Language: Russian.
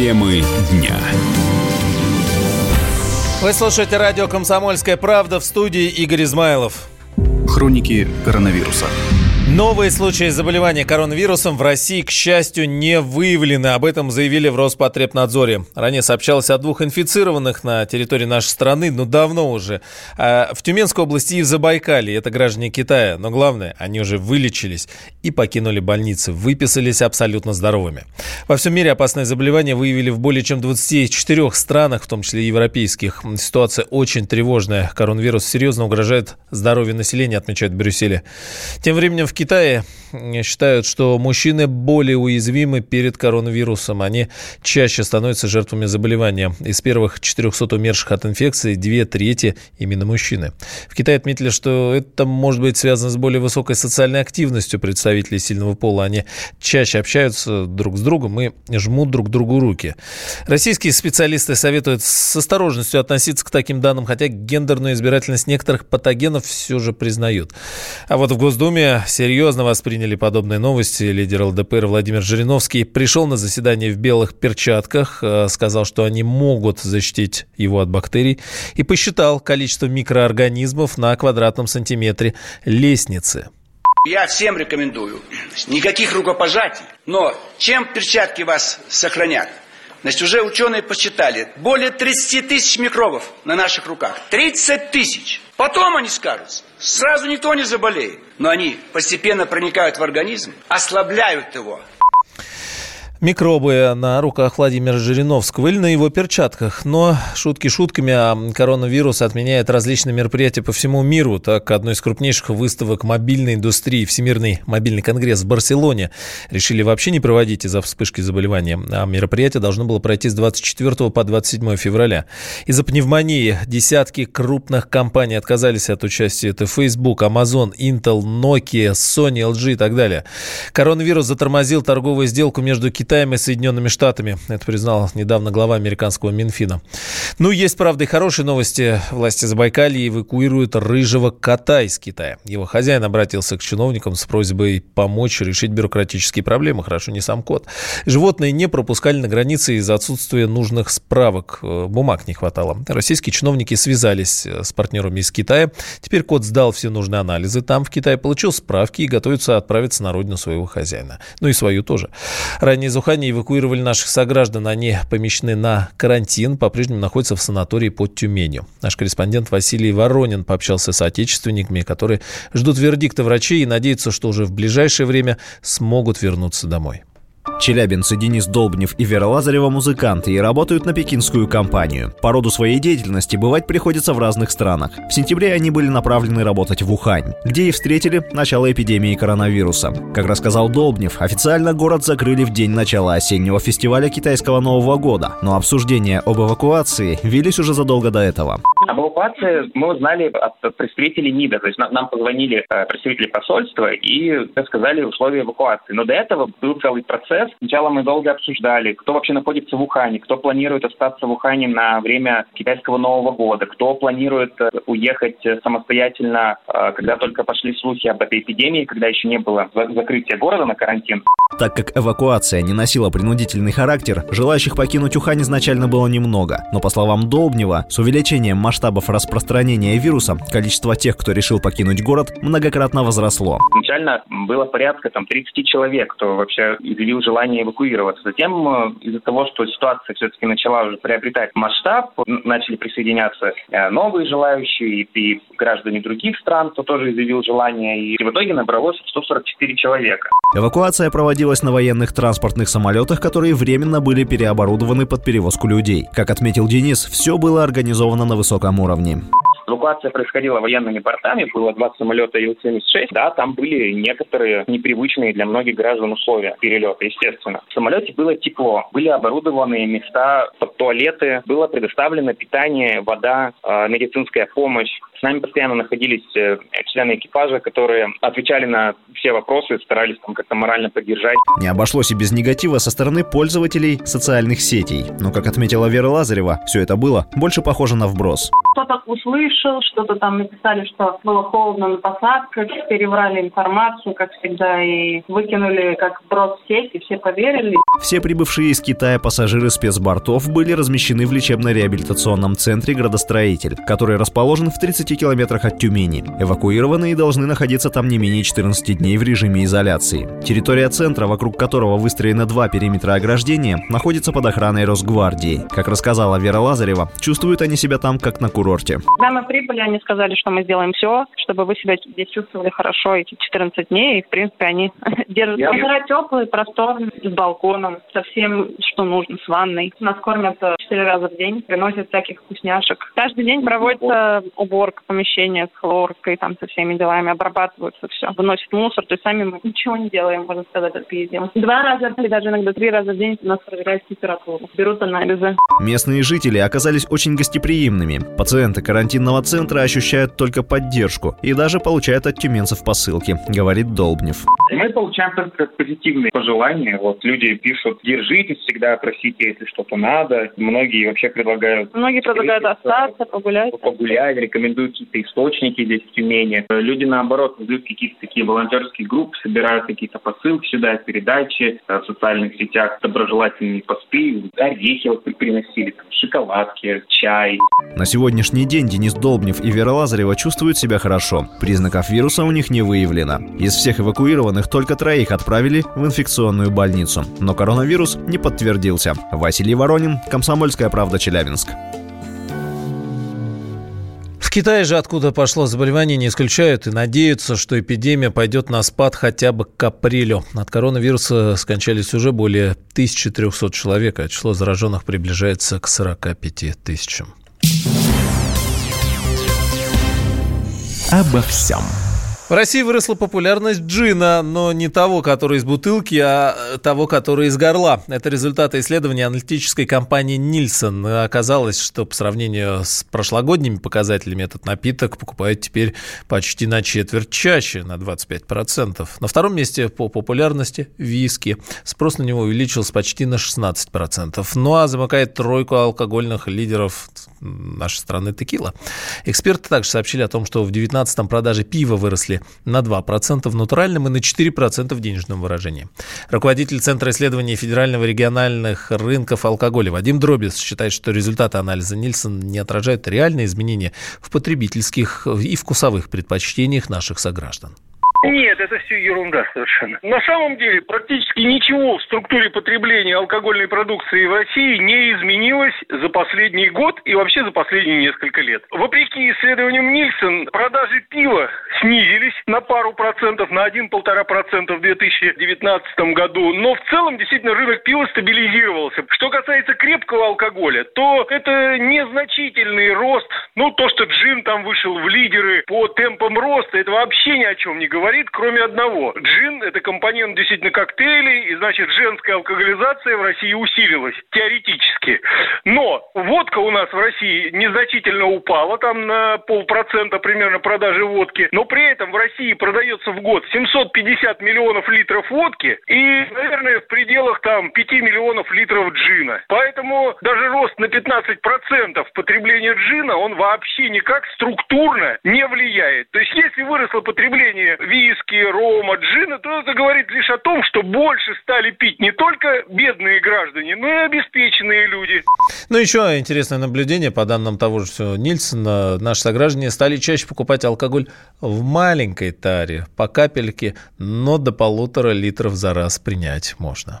Темы дня. Вы слушаете радио «Комсомольская правда» в студии Игорь Измайлов. Хроники коронавируса. Новые случаи заболевания коронавирусом в России, к счастью, не выявлены. Об этом заявили в Роспотребнадзоре. Ранее сообщалось о двух инфицированных на территории нашей страны, но давно уже. А в Тюменской области и в Забайкале. Это граждане Китая. Но главное, они уже вылечились и покинули больницы. Выписались абсолютно здоровыми. Во всем мире опасное заболевание выявили в более чем 24 странах, в том числе европейских. Ситуация очень тревожная. Коронавирус серьезно угрожает здоровью населения, отмечают в Брюсселе. Тем временем в Китае считают, что мужчины более уязвимы перед коронавирусом. Они чаще становятся жертвами заболевания. Из первых 400 умерших от инфекции две трети именно мужчины. В Китае отметили, что это может быть связано с более высокой социальной активностью представителей сильного пола. Они чаще общаются друг с другом и жмут друг другу руки. Российские специалисты советуют с осторожностью относиться к таким данным, хотя гендерную избирательность некоторых патогенов все же признают. А вот в Госдуме серьезно восприняли подобные новости. Лидер ЛДПР Владимир Жириновский пришел на заседание в белых перчатках, э, сказал, что они могут защитить его от бактерий и посчитал количество микроорганизмов на квадратном сантиметре лестницы. Я всем рекомендую, никаких рукопожатий, но чем перчатки вас сохранят? Значит, уже ученые посчитали, более 30 тысяч микробов на наших руках. 30 тысяч. Потом они скажут, сразу никто не заболеет. Но они постепенно проникают в организм, ослабляют его, микробы на руках Владимира Жириновского или на его перчатках. Но шутки шутками, а коронавирус отменяет различные мероприятия по всему миру. Так, одной из крупнейших выставок мобильной индустрии, Всемирный мобильный конгресс в Барселоне, решили вообще не проводить из-за вспышки заболевания. А мероприятие должно было пройти с 24 по 27 февраля. Из-за пневмонии десятки крупных компаний отказались от участия. Это Facebook, Amazon, Intel, Nokia, Sony, LG и так далее. Коронавирус затормозил торговую сделку между Китаем Китаем и Соединенными Штатами. Это признал недавно глава американского Минфина. Ну, есть, правда, и хорошие новости. Власти Забайкалья эвакуируют рыжего кота из Китая. Его хозяин обратился к чиновникам с просьбой помочь решить бюрократические проблемы. Хорошо, не сам кот. Животные не пропускали на границе из-за отсутствия нужных справок. Э, бумаг не хватало. Российские чиновники связались э, с партнерами из Китая. Теперь кот сдал все нужные анализы там, в Китае, получил справки и готовится отправиться на родину своего хозяина. Ну и свою тоже. Ранее из Ухани эвакуировали наших сограждан. Они помещены на карантин, по-прежнему находятся в санатории под Тюменью. Наш корреспондент Василий Воронин пообщался с отечественниками, которые ждут вердикта врачей и надеются, что уже в ближайшее время смогут вернуться домой. Челябинцы Денис Долбнев и Вера Лазарева – музыканты и работают на пекинскую компанию. По роду своей деятельности бывать приходится в разных странах. В сентябре они были направлены работать в Ухань, где и встретили начало эпидемии коронавируса. Как рассказал Долбнев, официально город закрыли в день начала осеннего фестиваля китайского Нового года, но обсуждения об эвакуации велись уже задолго до этого. Об эвакуации мы узнали от представителей МИДа, то есть нам позвонили э, представители посольства и сказали условия эвакуации. Но до этого был целый процесс, Сначала мы долго обсуждали, кто вообще находится в Ухане, кто планирует остаться в Ухане на время китайского Нового года, кто планирует э, уехать э, самостоятельно, э, когда только пошли слухи об этой эпидемии, когда еще не было закрытия города на карантин. Так как эвакуация не носила принудительный характер, желающих покинуть Ухань изначально было немного. Но по словам Долбнева, с увеличением масштабов распространения вируса, количество тех, кто решил покинуть город, многократно возросло. Изначально было порядка там 30 человек, кто вообще изъявил желание эвакуироваться. Затем э, из-за того, что ситуация все-таки начала уже приобретать масштаб, начали присоединяться э, новые желающие и, и граждане других стран, кто тоже изъявил желание. И в итоге набралось 144 человека. Эвакуация проводилась на военных транспортных самолетах, которые временно были переоборудованы под перевозку людей. Как отметил Денис, все было организовано на высоком уровне. Эвакуация происходила военными бортами, было два самолета Ил-76. Да, там были некоторые непривычные для многих граждан условия перелета, естественно. В самолете было тепло, были оборудованы места под туалеты, было предоставлено питание, вода, э, медицинская помощь. С нами постоянно находились э, члены экипажа, которые отвечали на все вопросы, старались там как-то морально поддержать. Не обошлось и без негатива со стороны пользователей социальных сетей. Но, как отметила Вера Лазарева, все это было больше похоже на вброс. Кто-то услышал, слышал, что-то там написали, что было холодно на посадках, переврали информацию, как всегда, и выкинули как брод в сеть, и все поверили. Все прибывшие из Китая пассажиры спецбортов были размещены в лечебно-реабилитационном центре «Градостроитель», который расположен в 30 километрах от Тюмени. Эвакуированные должны находиться там не менее 14 дней в режиме изоляции. Территория центра, вокруг которого выстроено два периметра ограждения, находится под охраной Росгвардии. Как рассказала Вера Лазарева, чувствуют они себя там, как на курорте. Когда мы прибыли, они сказали, что мы сделаем все, чтобы вы себя здесь чувствовали хорошо эти 14 дней. И, в принципе, они держат номера теплые, просторные, с балконом, со всем, что нужно, с ванной. Нас кормят четыре раза в день, приносят всяких вкусняшек. Каждый день проводится уборка помещения с хлоркой, там со всеми делами, обрабатываются все. Выносят мусор, то есть сами мы ничего не делаем, можно сказать, от ездим. Два раза или даже иногда три раза в день у нас проверяют температуру, берут анализы. Местные жители оказались очень гостеприимными. Пациенты карантинного центра ощущают только поддержку и даже получают от тюменцев посылки, говорит Долбнев. Мы получаем только позитивные пожелания. Вот люди пишут, держитесь, всегда просите, если что-то надо. Многие вообще предлагают... Многие предлагают остаться, погулять. Погулять, рекомендуют какие-то источники здесь в Тюмени. Люди, наоборот, создают какие-то такие волонтерские группы, собирают какие-то посылки сюда, передачи в социальных сетях, доброжелательные посты, орехи вот приносили, там, шоколадки, чай. На сегодняшний день Денис Долбнев и Вера Лазарева чувствуют себя хорошо. Признаков вируса у них не выявлено. Из всех эвакуированных только троих отправили в инфекционную больницу. Но коронавирус не подтвердился. Василий Воронин, Комсомольская правда, Челябинск. В Китае же, откуда пошло заболевание, не исключают и надеются, что эпидемия пойдет на спад хотя бы к апрелю. От коронавируса скончались уже более 1300 человек, а число зараженных приближается к 45 тысячам. Обо всем. В России выросла популярность джина, но не того, который из бутылки, а того, который из горла. Это результаты исследования аналитической компании Нильсон. Оказалось, что по сравнению с прошлогодними показателями этот напиток покупают теперь почти на четверть чаще, на 25%. На втором месте по популярности виски. Спрос на него увеличился почти на 16%. Ну а замыкает тройку алкогольных лидеров нашей страны текила. Эксперты также сообщили о том, что в 2019-м продажи пива выросли на 2% в натуральном и на 4% в денежном выражении. Руководитель Центра исследований федерального региональных рынков алкоголя Вадим Дробис считает, что результаты анализа Нильсон не отражают реальные изменения в потребительских и вкусовых предпочтениях наших сограждан. Нет, это все ерунда совершенно. На самом деле практически ничего в структуре потребления алкогольной продукции в России не изменилось за последний год и вообще за последние несколько лет. Вопреки исследованиям Нильсон, продажи пива снизились на пару процентов, на один-полтора процента в 2019 году, но в целом действительно рынок пива стабилизировался. Что касается крепкого алкоголя, то это незначительный рост. Ну, то, что джин там вышел в лидеры по темпам роста, это вообще ни о чем не говорит, кроме одного. Джин – это компонент действительно коктейлей, и значит женская алкоголизация в России усилилась, теоретически. Но водка у нас в России незначительно упала, там на полпроцента примерно продажи водки, но при этом в России продается в год 750 миллионов литров водки и, наверное, в пределах там 5 миллионов литров джина. Поэтому даже рост на 15% потребления джина, он вообще никак структурно не влияет. То есть если выросло потребление виски, рома, джина, то это говорит лишь о том, что больше стали пить не только бедные граждане, но и обеспеченные люди. Ну, еще интересное наблюдение, по данным того же Нильсона, наши сограждане стали чаще покупать алкоголь в маленькой таре, по капельке, но до полутора литров за раз принять можно.